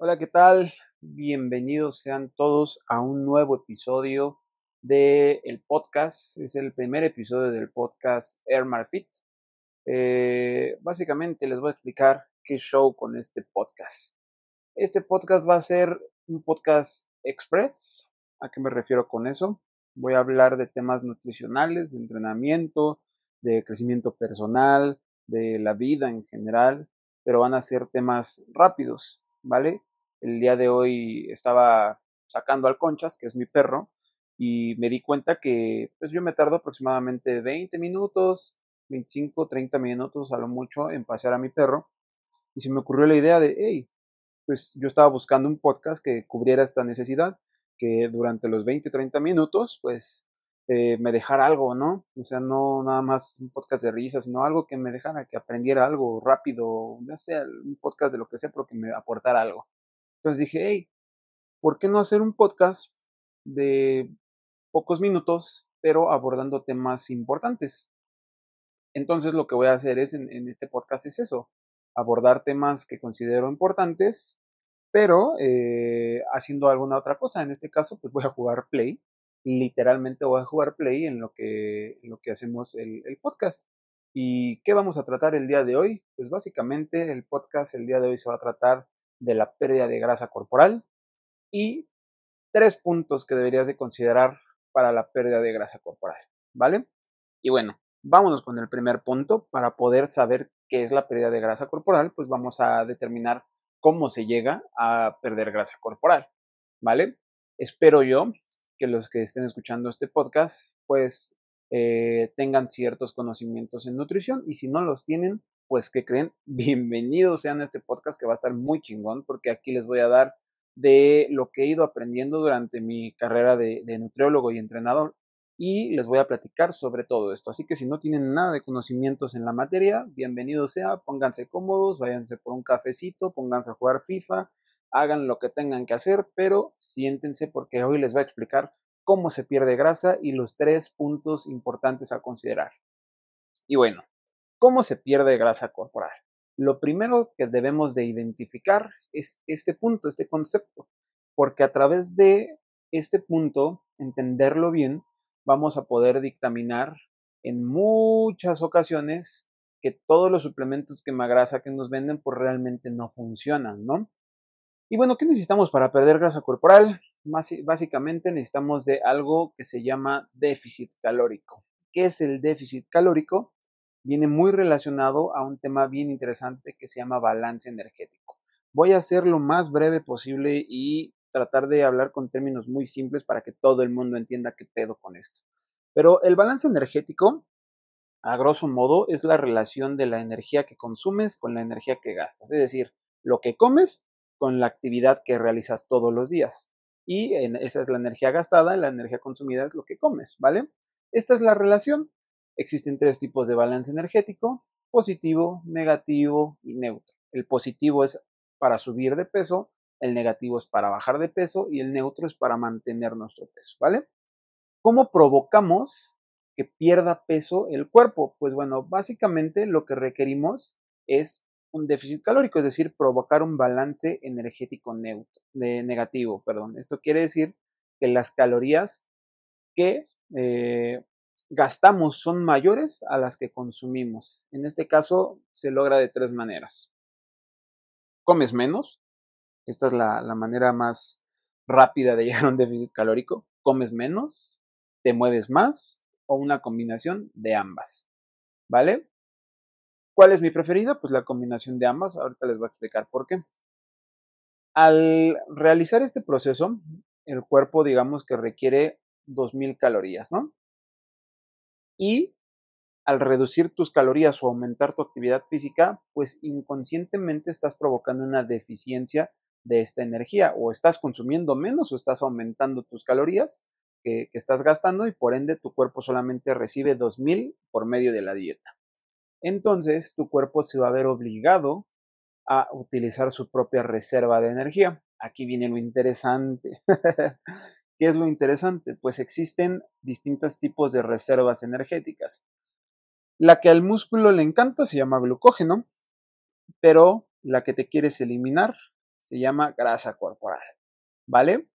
Hola, ¿qué tal? Bienvenidos sean todos a un nuevo episodio del el podcast. Es el primer episodio del podcast Air Fit. Eh, básicamente les voy a explicar qué show con este podcast. Este podcast va a ser un podcast express. ¿A qué me refiero con eso? Voy a hablar de temas nutricionales, de entrenamiento, de crecimiento personal, de la vida en general, pero van a ser temas rápidos, ¿vale? El día de hoy estaba sacando al Conchas, que es mi perro, y me di cuenta que pues yo me tardo aproximadamente 20 minutos, 25, 30 minutos a lo mucho en pasear a mi perro. Y se me ocurrió la idea de, hey, pues yo estaba buscando un podcast que cubriera esta necesidad, que durante los 20, 30 minutos, pues eh, me dejara algo, ¿no? O sea, no nada más un podcast de risas, sino algo que me dejara, que aprendiera algo rápido, ya sea un podcast de lo que sea, pero que me aportara algo. Entonces dije, hey, ¿por qué no hacer un podcast de pocos minutos, pero abordando temas importantes? Entonces lo que voy a hacer es en, este podcast es eso, abordar temas que considero importantes, pero eh, haciendo alguna otra cosa. En este caso, pues voy a jugar Play. Literalmente voy a jugar Play en lo que, lo que hacemos el, el podcast. ¿Y qué vamos a tratar el día de hoy? Pues básicamente el podcast el día de hoy se va a tratar de la pérdida de grasa corporal y tres puntos que deberías de considerar para la pérdida de grasa corporal, ¿vale? Y bueno, vámonos con el primer punto. Para poder saber qué es la pérdida de grasa corporal, pues vamos a determinar cómo se llega a perder grasa corporal, ¿vale? Espero yo que los que estén escuchando este podcast, pues eh, tengan ciertos conocimientos en nutrición y si no los tienen, pues que creen, bienvenidos sean a este podcast que va a estar muy chingón porque aquí les voy a dar de lo que he ido aprendiendo durante mi carrera de, nutriólogo y entrenador y les voy a platicar sobre todo esto. Así que si no tienen nada de conocimientos en la materia, bienvenido sea, pónganse cómodos, váyanse por un cafecito, pónganse a jugar FIFA, hagan lo que tengan que hacer, pero siéntense porque hoy les voy a explicar cómo se pierde grasa y los tres puntos importantes a considerar. Y bueno, ¿Cómo se pierde grasa corporal? Lo primero que debemos de identificar es este punto, este concepto, porque a través de este punto, entenderlo bien, vamos a poder dictaminar en muchas ocasiones que todos los suplementos quemagrasa que nos venden pues realmente no funcionan, ¿no? Y bueno, ¿qué necesitamos para perder grasa corporal? Básicamente necesitamos de algo que se llama déficit calórico. ¿Qué es el déficit calórico? Viene muy relacionado a un tema bien interesante que se llama balance energético. Voy a ser lo más breve posible y tratar de hablar con términos muy simples para que todo el mundo entienda qué pedo con esto. Pero el balance energético, a grosso modo, es la relación de la energía que consumes con la energía que gastas, es decir, lo que comes con la actividad que realizas todos los días. Y esa es la energía gastada, la energía consumida es lo que comes, ¿vale? Esta es la relación. Existen tres tipos de balance energético, positivo, negativo y neutro. El positivo es para subir de peso, el negativo es para bajar de peso y el neutro es para mantener nuestro peso, ¿vale? ¿Cómo provocamos que pierda peso el cuerpo? Pues bueno, básicamente lo que requerimos es un déficit calórico, es decir, provocar un balance energético neutro, de negativo, perdón. Esto quiere decir que las calorías que eh, gastamos son mayores a las que consumimos. En este caso se logra de tres maneras. Comes menos, esta es la, manera más rápida de llegar a un déficit calórico. Comes menos, te mueves más o una combinación de ambas. ¿Vale? ¿Cuál es mi preferida? Pues la combinación de ambas. Ahorita les voy a explicar por qué. Al realizar este proceso, el cuerpo digamos que requiere 2.000 calorías, ¿no? Y al reducir tus calorías o aumentar tu actividad física, pues inconscientemente estás provocando una deficiencia de esta energía o estás consumiendo menos o estás aumentando tus calorías que, estás gastando y por ende tu cuerpo solamente recibe 2000 por medio de la dieta. Entonces tu cuerpo se va a ver obligado a utilizar su propia reserva de energía. Aquí viene lo interesante. ¿Qué es lo interesante? Pues existen distintos tipos de reservas energéticas. La que al músculo le encanta se llama glucógeno, pero la que te quieres eliminar se llama grasa corporal. ¿Vale?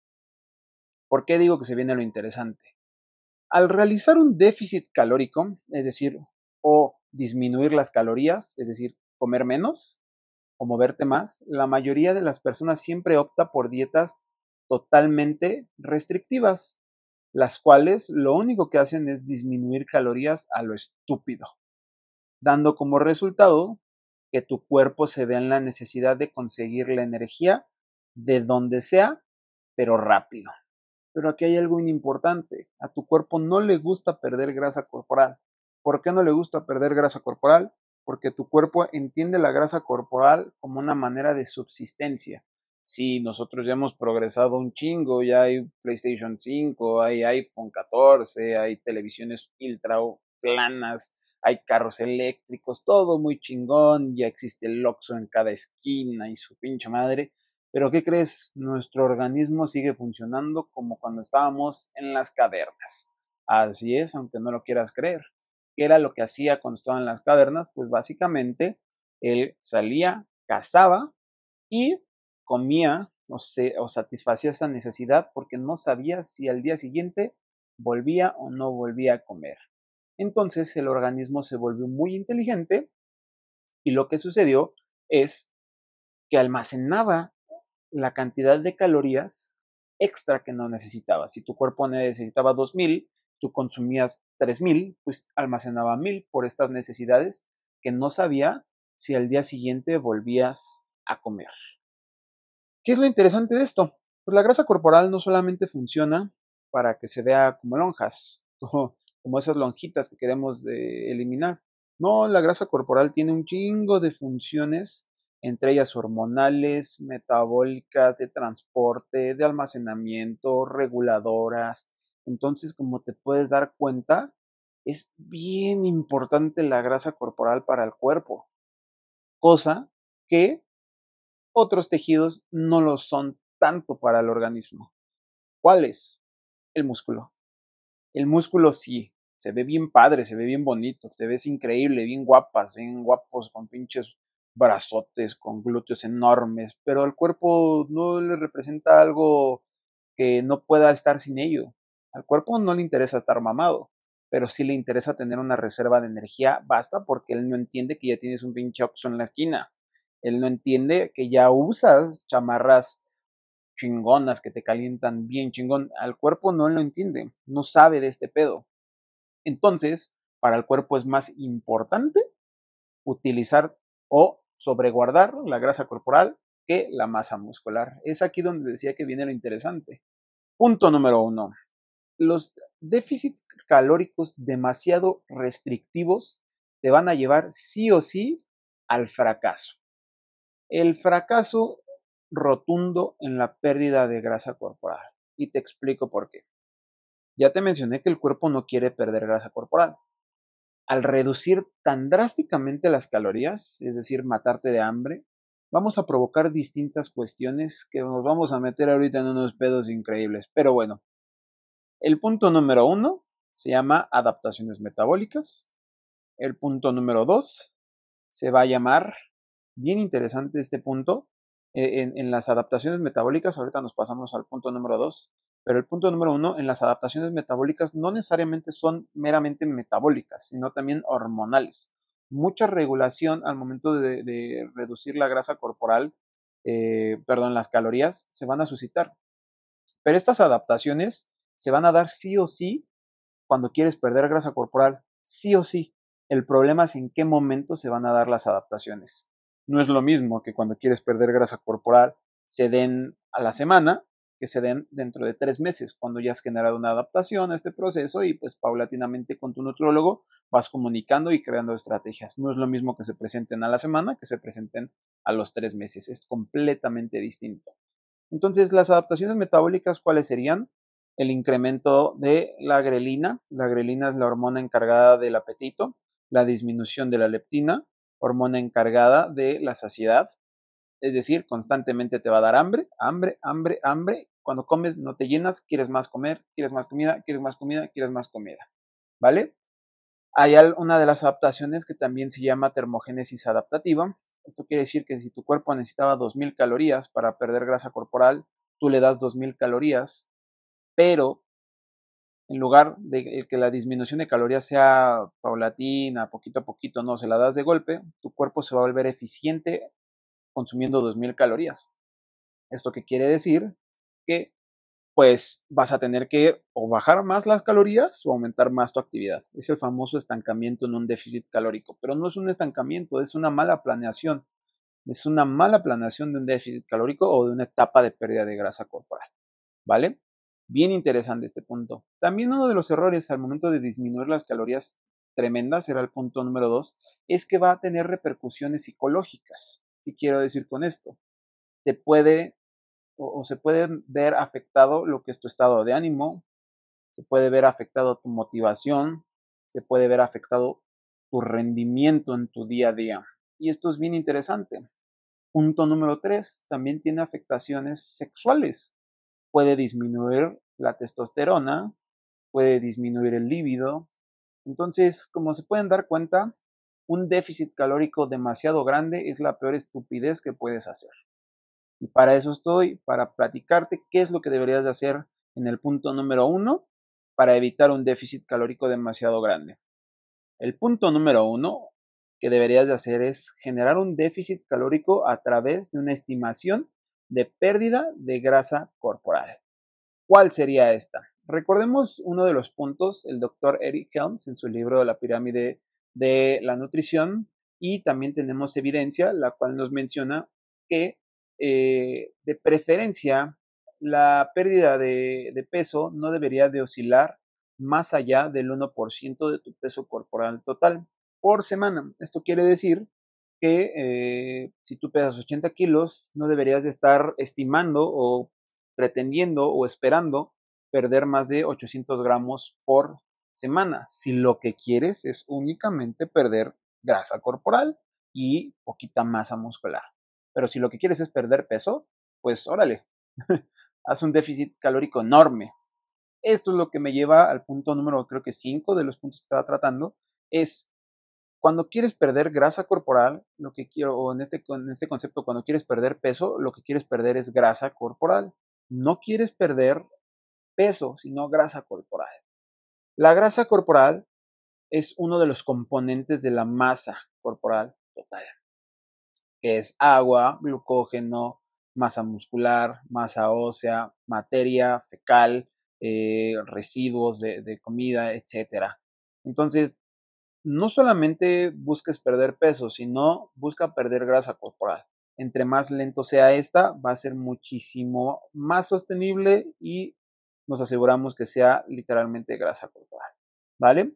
¿Por qué digo que se viene lo interesante? Al realizar un déficit calórico, es decir, o disminuir las calorías, es decir, comer menos o moverte más, la mayoría de las personas siempre opta por dietas totalmente restrictivas, las cuales lo único que hacen es disminuir calorías a lo estúpido, dando como resultado que tu cuerpo se vea en la necesidad de conseguir la energía de donde sea, pero rápido. Pero aquí hay algo importante. A tu cuerpo no le gusta perder grasa corporal. ¿Por qué no le gusta perder grasa corporal? Porque tu cuerpo entiende la grasa corporal como una manera de subsistencia. Si nosotros ya hemos progresado un chingo, ya hay PlayStation 5, hay iPhone 14, hay televisiones ultra planas, hay carros eléctricos, todo muy chingón, ya existe el Oxxo en cada esquina y su pinche madre. Pero ¿qué crees? Nuestro organismo sigue funcionando como cuando estábamos en las cavernas. Así es, aunque no lo quieras creer. ¿Qué era lo que hacía cuando estaba en las cavernas? Pues básicamente él salía, cazaba y comía o, o satisfacía esta necesidad porque no sabía si al día siguiente volvía o no volvía a comer. Entonces el organismo se volvió muy inteligente y lo que sucedió es que almacenaba la cantidad de calorías extra que no necesitaba. Si tu cuerpo necesitaba 2000, tú consumías 3000, pues almacenaba 1000 por estas necesidades que no sabía si al día siguiente volvías a comer. ¿Qué es lo interesante de esto? Pues la grasa corporal no solamente funciona para que se vea como lonjas, como esas lonjitas que queremos eliminar. No, la grasa corporal tiene un chingo de funciones entre ellas hormonales, metabólicas, de transporte, de almacenamiento, reguladoras. Entonces, como te puedes dar cuenta, es bien importante la grasa corporal para el cuerpo, cosa que otros tejidos no lo son tanto para el organismo. ¿Cuál es? El músculo. El músculo sí, se ve bien padre, se ve bien bonito, te ves increíble, bien guapas, bien guapos, con pinches brazotes, con glúteos enormes, pero al cuerpo no le representa algo que no pueda estar sin ello. Al cuerpo no le interesa estar mamado, pero sí le interesa tener una reserva de energía, basta porque él no entiende que ya tienes un pinche oxo en la esquina. Él no entiende que ya usas chamarras chingonas que te calientan bien chingón. Al cuerpo no lo entiende, no sabe de este pedo. Entonces, para el cuerpo es más importante utilizar o sobreguardar la grasa corporal que la masa muscular. Es aquí donde decía que viene lo interesante. Punto número uno. Los déficits calóricos demasiado restrictivos te van a llevar sí o sí al fracaso. El fracaso rotundo en la pérdida de grasa corporal. Y te explico por qué. Ya te mencioné que el cuerpo no quiere perder grasa corporal al reducir tan drásticamente las calorías, es decir, matarte de hambre, vamos a provocar distintas cuestiones que nos vamos a meter ahorita en unos pedos increíbles. Pero bueno, el punto número uno se llama adaptaciones metabólicas. El punto número dos se va a llamar, bien interesante este punto, eh, en, las adaptaciones metabólicas, ahorita nos pasamos al punto número dos, pero el punto número uno, en las adaptaciones metabólicas no necesariamente son meramente metabólicas, sino también hormonales. Mucha regulación al momento de, reducir la grasa corporal, eh, perdón, las calorías, se van a suscitar. Pero estas adaptaciones se van a dar sí o sí cuando quieres perder grasa corporal, sí o sí. El problema es en qué momento se van a dar las adaptaciones. No es lo mismo que cuando quieres perder grasa corporal se den a la semana que se den dentro de tres meses, cuando ya has generado una adaptación a este proceso y pues paulatinamente con tu nutrólogo vas comunicando y creando estrategias. No es lo mismo que se presenten a la semana que se presenten a los tres meses, es completamente distinto. Entonces, las adaptaciones metabólicas, ¿cuáles serían? El incremento de la grelina, la grelina es la hormona encargada del apetito, la disminución de la leptina, hormona encargada de la saciedad, es decir, constantemente te va a dar hambre, hambre, hambre, hambre, cuando comes no te llenas, quieres más comer, quieres más comida, quieres más comida, quieres más comida. ¿Vale? Hay una de las adaptaciones que también se llama termogénesis adaptativa, Esto quiere decir que si tu cuerpo necesitaba 2.000 calorías para perder grasa corporal, tú le das 2.000 calorías, pero en lugar de que la disminución de calorías sea paulatina, poquito a poquito, no, se la das de golpe, tu cuerpo se va a volver eficiente consumiendo 2.000 calorías. ¿Esto qué quiere decir? Que pues vas a tener que o bajar más las calorías o aumentar más tu actividad. Es el famoso estancamiento en un déficit calórico, pero no es un estancamiento, es una mala planeación. Es una mala planeación de un déficit calórico o de una etapa de pérdida de grasa corporal. ¿Vale? Bien interesante este punto. También uno de los errores al momento de disminuir las calorías tremendas, era el punto número dos, es que va a tener repercusiones psicológicas. ¿Qué quiero decir con esto? Te puede o, se puede ver afectado lo que es tu estado de ánimo, se puede ver afectado tu motivación, se puede ver afectado tu rendimiento en tu día a día. Y esto es bien interesante. Punto número tres, también tiene afectaciones sexuales. Puede disminuir la testosterona, puede disminuir el líbido. Entonces, como se pueden dar cuenta, un déficit calórico demasiado grande es la peor estupidez que puedes hacer. Y para eso estoy, para platicarte qué es lo que deberías de hacer en el punto número uno para evitar un déficit calórico demasiado grande. El punto número uno que deberías de hacer es generar un déficit calórico a través de una estimación de pérdida de grasa corporal. ¿Cuál sería esta? Recordemos uno de los puntos, el doctor Eric Helms en su libro de la pirámide de la nutrición, y también tenemos evidencia, la cual nos menciona que eh, de preferencia, la pérdida de, peso no debería de oscilar más allá del 1% de tu peso corporal total por semana. Esto quiere decir que eh, si tú pesas 80 kilos, no deberías de estar estimando o pretendiendo o esperando perder más de 800 gramos por semana. Si lo que quieres es únicamente perder grasa corporal y poquita masa muscular. Pero si lo que quieres es perder peso, pues órale, haz un déficit calórico enorme. Esto es lo que me lleva al punto número, creo que 5 de los puntos que estaba tratando, es cuando quieres perder grasa corporal, lo que quiero, o en este, en este concepto, cuando quieres perder peso, lo que quieres perder es grasa corporal. No quieres perder peso, sino grasa corporal. La grasa corporal es uno de los componentes de la masa corporal total es agua, glucógeno, masa muscular, masa ósea, materia fecal, eh, residuos de, de comida, etc. Entonces, no solamente busques perder peso, sino busca perder grasa corporal. Entre más lento sea esta, va a ser muchísimo más sostenible y nos aseguramos que sea literalmente grasa corporal. ¿Vale?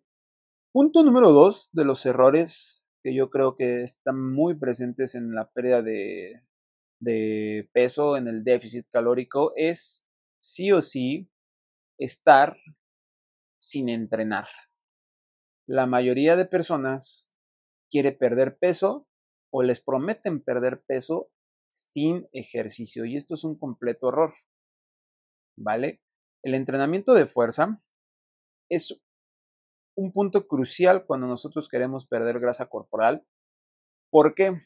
Punto número dos de los errores que yo creo que están muy presentes en la pérdida de, peso, en el déficit calórico, es sí o sí estar sin entrenar. La mayoría de personas quiere perder peso o les prometen perder peso sin ejercicio y esto es un completo error. ¿Vale? El entrenamiento de fuerza es un punto crucial cuando nosotros queremos perder grasa corporal. ¿Por qué?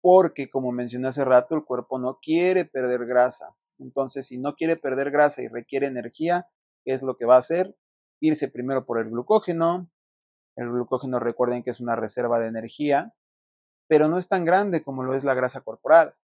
Porque, como mencioné hace rato, el cuerpo no quiere perder grasa. Entonces, si no quiere perder grasa y requiere energía, ¿qué es lo que va a hacer? Irse primero por el glucógeno. El glucógeno, recuerden que es una reserva de energía, pero no es tan grande como lo es la grasa corporal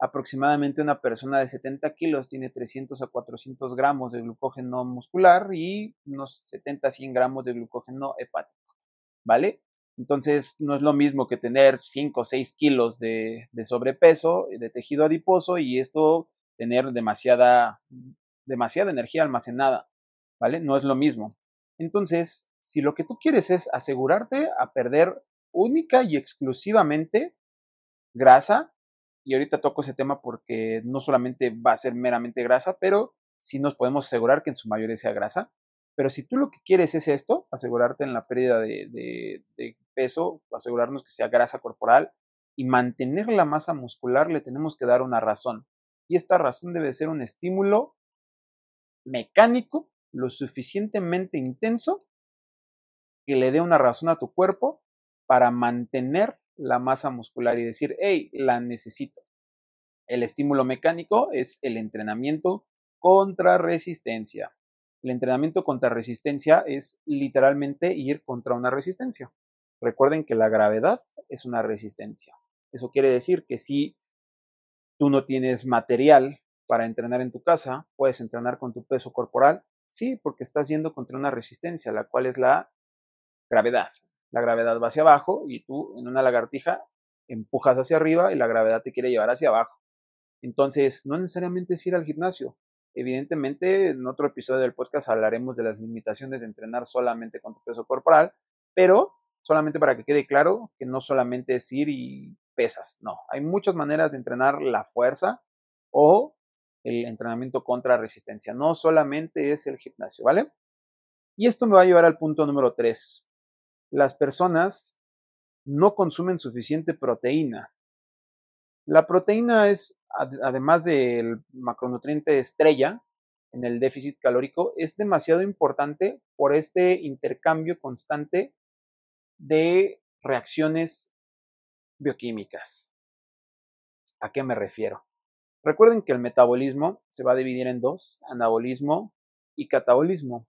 aproximadamente una persona de 70 kilos tiene 300 a 400 gramos de glucógeno muscular y unos 70 a 100 gramos de glucógeno hepático, ¿vale? Entonces no es lo mismo que tener 5 o 6 kilos de, de, sobrepeso, de tejido adiposo y esto tener demasiada, demasiada energía almacenada, ¿vale? No es lo mismo. Entonces, si lo que tú quieres es asegurarte a perder única y exclusivamente grasa, y ahorita toco ese tema porque no solamente va a ser meramente grasa, pero sí nos podemos asegurar que en su mayoría sea grasa. Pero si tú lo que quieres es esto, asegurarte en la pérdida de, de, peso, asegurarnos que sea grasa corporal y mantener la masa muscular, le tenemos que dar una razón. Y esta razón debe ser un estímulo mecánico lo suficientemente intenso que le dé una razón a tu cuerpo para mantener la masa muscular y decir, hey, la necesito. El estímulo mecánico es el entrenamiento contra resistencia. El entrenamiento contra resistencia es literalmente ir contra una resistencia. Recuerden que la gravedad es una resistencia. Eso quiere decir que si tú no tienes material para entrenar en tu casa, puedes entrenar con tu peso corporal. Sí, porque estás yendo contra una resistencia, la cual es la gravedad. La gravedad va hacia abajo y tú en una lagartija empujas hacia arriba y la gravedad te quiere llevar hacia abajo. Entonces, no necesariamente es ir al gimnasio. Evidentemente, en otro episodio del podcast hablaremos de las limitaciones de entrenar solamente con tu peso corporal, pero solamente para que quede claro que no solamente es ir y pesas, no, hay muchas maneras de entrenar la fuerza o el entrenamiento contra resistencia, no solamente es el gimnasio, ¿vale? Y esto me va a llevar al punto número 3. Las personas no consumen suficiente proteína. La proteína es, además del macronutriente estrella en el déficit calórico, es demasiado importante por este intercambio constante de reacciones bioquímicas. ¿A qué me refiero? Recuerden que el metabolismo se va a dividir en dos, anabolismo y catabolismo,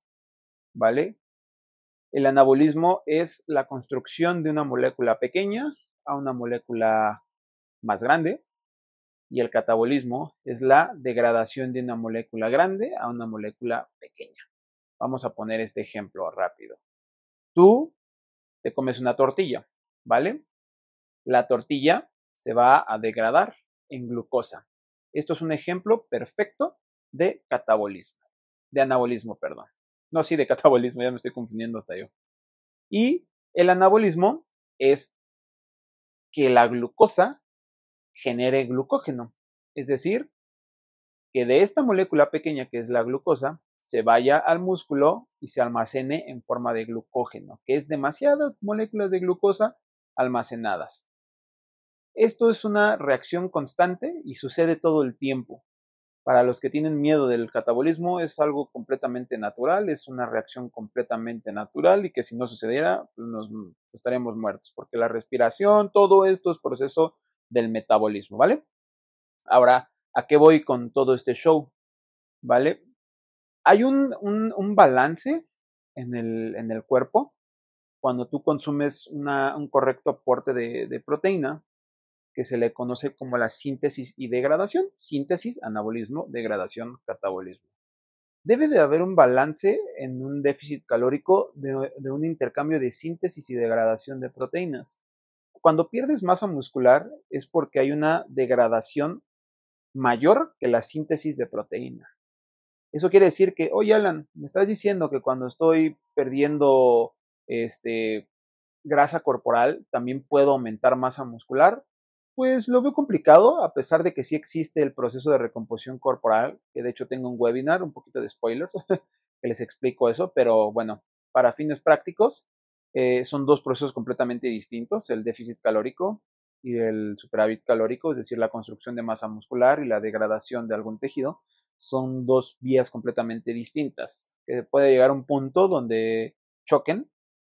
¿vale? El anabolismo es la construcción de una molécula pequeña a una molécula más grande y el catabolismo es la degradación de una molécula grande a una molécula pequeña. Vamos a poner este ejemplo rápido. Tú te comes una tortilla, ¿vale? La tortilla se va a degradar en glucosa. Esto es un ejemplo perfecto de catabolismo, de anabolismo, perdón. No, sí, de catabolismo, ya me estoy confundiendo hasta yo. Y el anabolismo es que la glucosa genere glucógeno, es decir, que de esta molécula pequeña que es la glucosa se vaya al músculo y se almacene en forma de glucógeno, que es demasiadas moléculas de glucosa almacenadas. Esto es una reacción constante y sucede todo el tiempo. Para los que tienen miedo del catabolismo es algo completamente natural, es una reacción completamente natural y que si no sucediera pues nos estaríamos muertos, porque la respiración, todo esto es proceso del metabolismo, ¿vale? Ahora, ¿a qué voy con todo este show? ¿Vale? Hay un, un, balance en el, en el, cuerpo cuando tú consumes una, un correcto aporte de, proteína, que se le conoce como la síntesis y degradación. Síntesis, anabolismo, degradación, catabolismo. Debe de haber un balance en un déficit calórico de, un intercambio de síntesis y degradación de proteínas. Cuando pierdes masa muscular es porque hay una degradación mayor que la síntesis de proteína. Eso quiere decir que, oye Alan, me estás diciendo que cuando estoy perdiendo este, grasa corporal también puedo aumentar masa muscular. Pues lo veo complicado, a pesar de que sí existe el proceso de recomposición corporal, que de hecho tengo un webinar, un poquito de spoilers, que les explico eso, pero bueno, para fines prácticos, eh, son dos procesos completamente distintos, el déficit calórico y el superávit calórico, es decir, la construcción de masa muscular y la degradación de algún tejido, son dos vías completamente distintas. Que puede llegar a un punto donde choquen,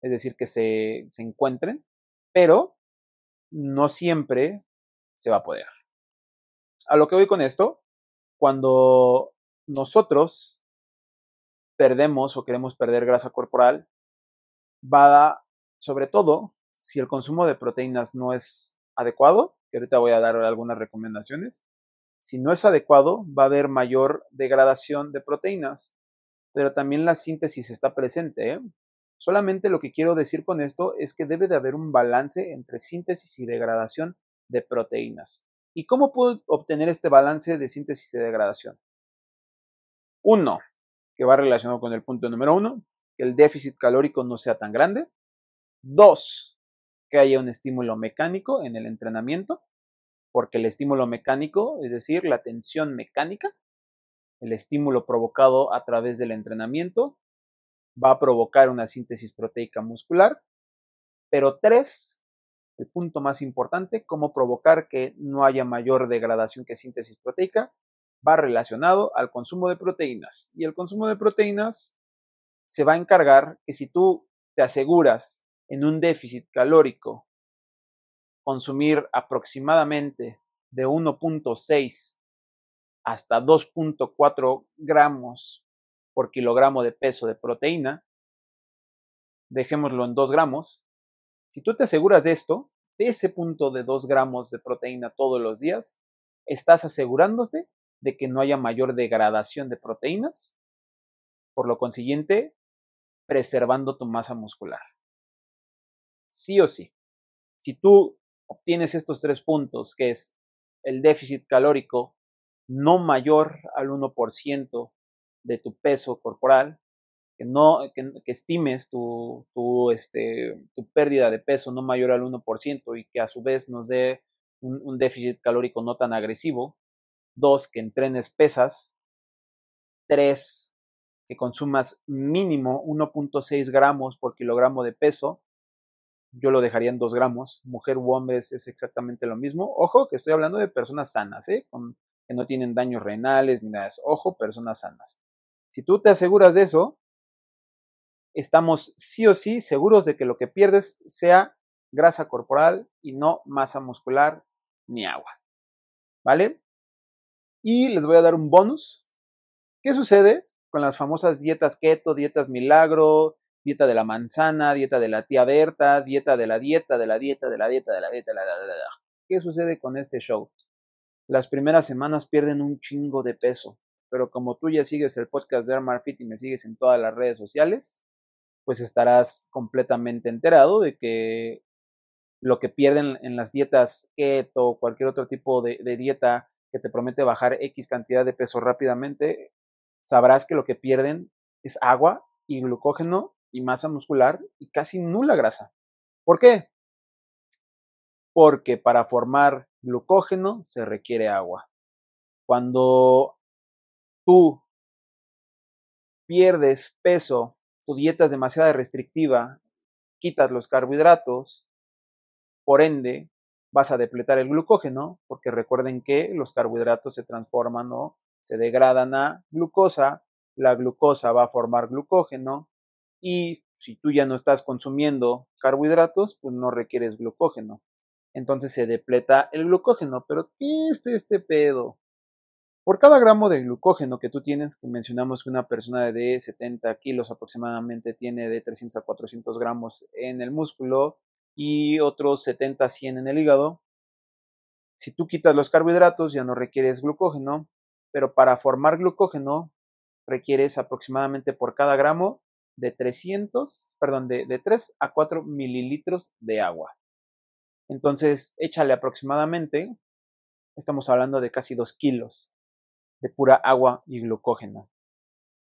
es decir, que se, se encuentren, pero no siempre se va a poder. A lo que voy con esto, cuando nosotros perdemos o queremos perder grasa corporal, va sobre todo si el consumo de proteínas no es adecuado, que ahorita voy a dar algunas recomendaciones, si no es adecuado, va a haber mayor degradación de proteínas, pero también la síntesis está presente. ¿eh? Solamente lo que quiero decir con esto es que debe de haber un balance entre síntesis y degradación de proteínas. ¿Y cómo puedo obtener este balance de síntesis y degradación? Uno, que va relacionado con el punto número uno, que el déficit calórico no sea tan grande. Dos, que haya un estímulo mecánico en el entrenamiento porque el estímulo mecánico, es decir, la tensión mecánica, el estímulo provocado a través del entrenamiento, va a provocar una síntesis proteica muscular. Pero tres, el punto más importante, cómo provocar que no haya mayor degradación que síntesis proteica, va relacionado al consumo de proteínas. Y el consumo de proteínas se va a encargar que si tú te aseguras en un déficit calórico consumir aproximadamente de 1.6 hasta 2.4 gramos por kilogramo de peso de proteína, dejémoslo en 2 gramos, si tú te aseguras de esto, de ese punto de 2 gramos de proteína todos los días, estás asegurándote de que no haya mayor degradación de proteínas, por lo consiguiente, preservando tu masa muscular. Sí o sí. Si tú obtienes estos tres puntos, que es el déficit calórico no mayor al 1% de tu peso corporal, que no que, estimes tu, tu, este, tu pérdida de peso no mayor al 1% y que a su vez nos dé un, un déficit calórico no tan agresivo. Dos, que entrenes pesas. Tres, que consumas mínimo 1.6 gramos por kilogramo de peso. Yo lo dejaría en 2 gramos. Mujer u hombre es exactamente lo mismo. Ojo, que estoy hablando de personas sanas, ¿eh? Con, que no tienen daños renales ni nada de eso. Ojo, personas sanas. Si tú te aseguras de eso, estamos sí o sí seguros de que lo que pierdes sea grasa corporal y no masa muscular ni agua. ¿Vale? Y les voy a dar un bonus. ¿Qué sucede con las famosas dietas keto, dietas milagro, dieta de la manzana, dieta de la tía Berta, dieta de la dieta, de la dieta, de la dieta, de la dieta, de la, dieta? ¿Qué sucede con este show? Las primeras semanas pierden un chingo de peso, pero como tú ya sigues el podcast de Armar Fit y me sigues en todas las redes sociales, pues estarás completamente enterado de que lo que pierden en las dietas keto o cualquier otro tipo de, de dieta que te promete bajar X cantidad de peso rápidamente, sabrás que lo que pierden es agua y glucógeno y masa muscular y casi nula grasa. ¿Por qué? Porque para formar glucógeno se requiere agua. Cuando tú pierdes peso, tu dieta es demasiado restrictiva, quitas los carbohidratos, por ende vas a depletar el glucógeno, porque recuerden que los carbohidratos se transforman o se degradan a glucosa, la glucosa va a formar glucógeno y si tú ya no estás consumiendo carbohidratos, pues no requieres glucógeno. Entonces se depleta el glucógeno. Pero ¿qué es este pedo? Por cada gramo de glucógeno que tú tienes, que mencionamos que una persona de 70 kilos aproximadamente tiene de 300 a 400 gramos en el músculo y otros 70 a 100 en el hígado, si tú quitas los carbohidratos ya no requieres glucógeno, pero para formar glucógeno requieres aproximadamente por cada gramo de 300, perdón, de, de 3 a 4 mililitros de agua. Entonces, échale aproximadamente, estamos hablando de casi 2 kilos de pura agua y glucógeno.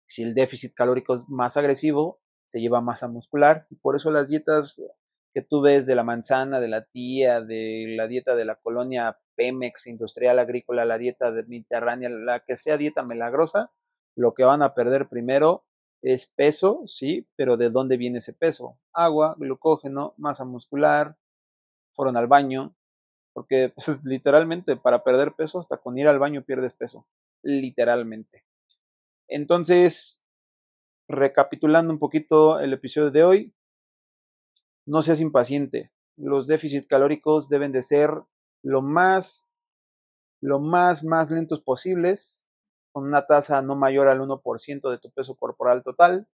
Si el déficit calórico es más agresivo, se lleva masa muscular y por eso las dietas que tú ves de la manzana, de la tía, de la dieta de la colonia Pemex industrial agrícola, la dieta mediterránea, la que sea dieta milagrosa, lo que van a perder primero es peso, sí, pero ¿de dónde viene ese peso? Agua, glucógeno, masa muscular, fueron al baño, porque pues, literalmente para perder peso, hasta con ir al baño pierdes peso, literalmente. Entonces, recapitulando un poquito el episodio de hoy, no seas impaciente. Los déficits calóricos deben de ser lo más, lo más, más lentos posibles, con una tasa no mayor al 1% de tu peso corporal total.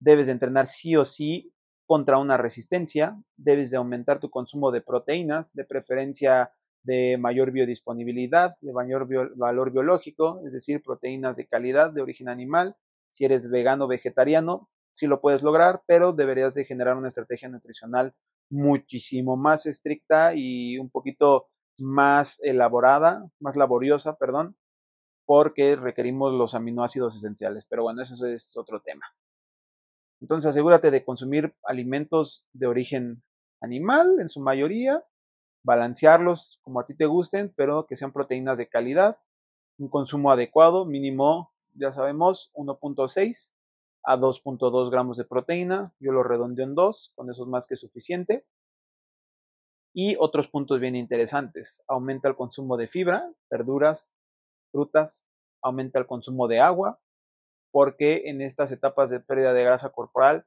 Debes de entrenar sí o sí contra una resistencia. Debes de aumentar tu consumo de proteínas, de preferencia de mayor biodisponibilidad, de mayor valor biológico, es decir, proteínas de calidad de origen animal. Si eres vegano o vegetariano, sí lo puedes lograr, pero deberías de generar una estrategia nutricional muchísimo más estricta y un poquito más elaborada, más laboriosa, perdón, porque requerimos los aminoácidos esenciales. Pero bueno, eso es otro tema. Entonces asegúrate de consumir alimentos de origen animal en su mayoría, balancearlos como a ti te gusten, pero que sean proteínas de calidad, un consumo adecuado, mínimo, ya sabemos, 1.6 a 2.2 gramos de proteína, yo lo redondeo en 2, con eso es más que suficiente. Y otros puntos bien interesantes, aumenta el consumo de fibra, verduras, frutas, aumenta el consumo de agua, porque en estas etapas de pérdida de grasa corporal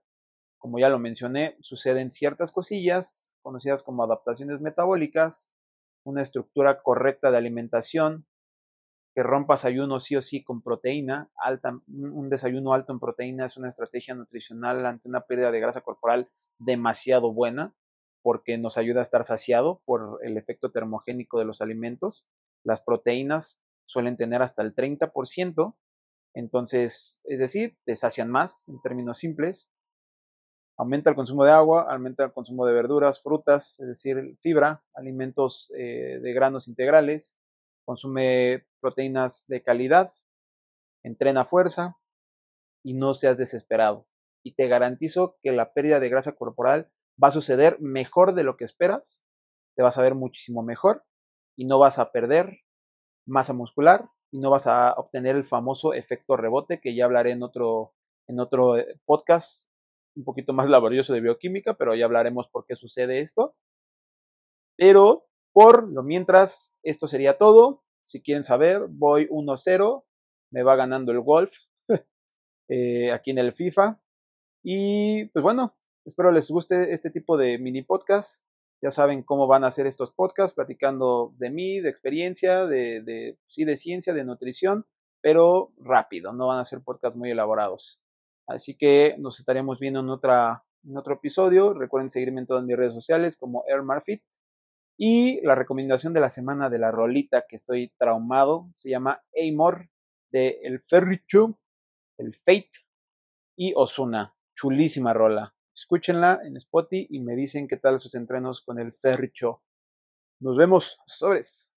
como ya lo mencioné, suceden ciertas cosillas conocidas como adaptaciones metabólicas, una estructura correcta de alimentación, que rompas ayuno sí o sí con proteína, alta, un desayuno alto en proteína es una estrategia nutricional ante una pérdida de grasa corporal demasiado buena, porque nos ayuda a estar saciado por el efecto termogénico de los alimentos. Las proteínas suelen tener hasta el 30%, entonces, es decir, te sacian más en términos simples. Aumenta el consumo de agua, aumenta el consumo de verduras, frutas, es decir, fibra, alimentos eh, de granos integrales, consume proteínas de calidad, entrena fuerza y no seas desesperado. Y te garantizo que la pérdida de grasa corporal va a suceder mejor de lo que esperas, te vas a ver muchísimo mejor y no vas a perder masa muscular y no vas a obtener el famoso efecto rebote que ya hablaré en otro, en otro eh, podcast un poquito más laborioso de bioquímica, pero ya hablaremos por qué sucede esto. Pero por lo mientras, esto sería todo. Si quieren saber, voy 1-0. Me va ganando el golf eh, aquí en el FIFA. Y pues bueno, espero les guste este tipo de mini podcast. Ya saben cómo van a ser estos podcasts, platicando de mí, de experiencia, de, de, sí, de ciencia, de nutrición, pero rápido, no van a ser podcasts muy elaborados. Así que nos estaremos viendo en, otra, en otro episodio. Recuerden seguirme en todas mis redes sociales como AirMarFit. Y la recomendación de la semana de la rolita que estoy traumado se llama Amor de El Ferricho, El Fate y Osuna. Chulísima rola. Escúchenla en Spotify y me dicen qué tal sus entrenos con el Ferricho. Nos vemos. Sobres.